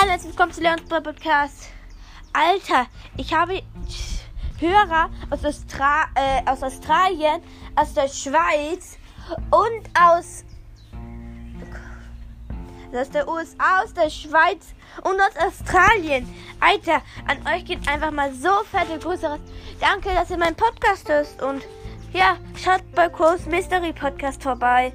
Hallo, herzlich willkommen zu Leons Podcast. Alter, ich habe Hörer aus, Austra äh, aus Australien, aus der Schweiz und aus, aus der USA, aus der Schweiz und aus Australien. Alter, an euch geht einfach mal so fette Grüße raus. Danke, dass ihr meinen Podcast hört und ja, schaut bei Kurs Mystery Podcast vorbei.